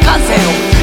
casa.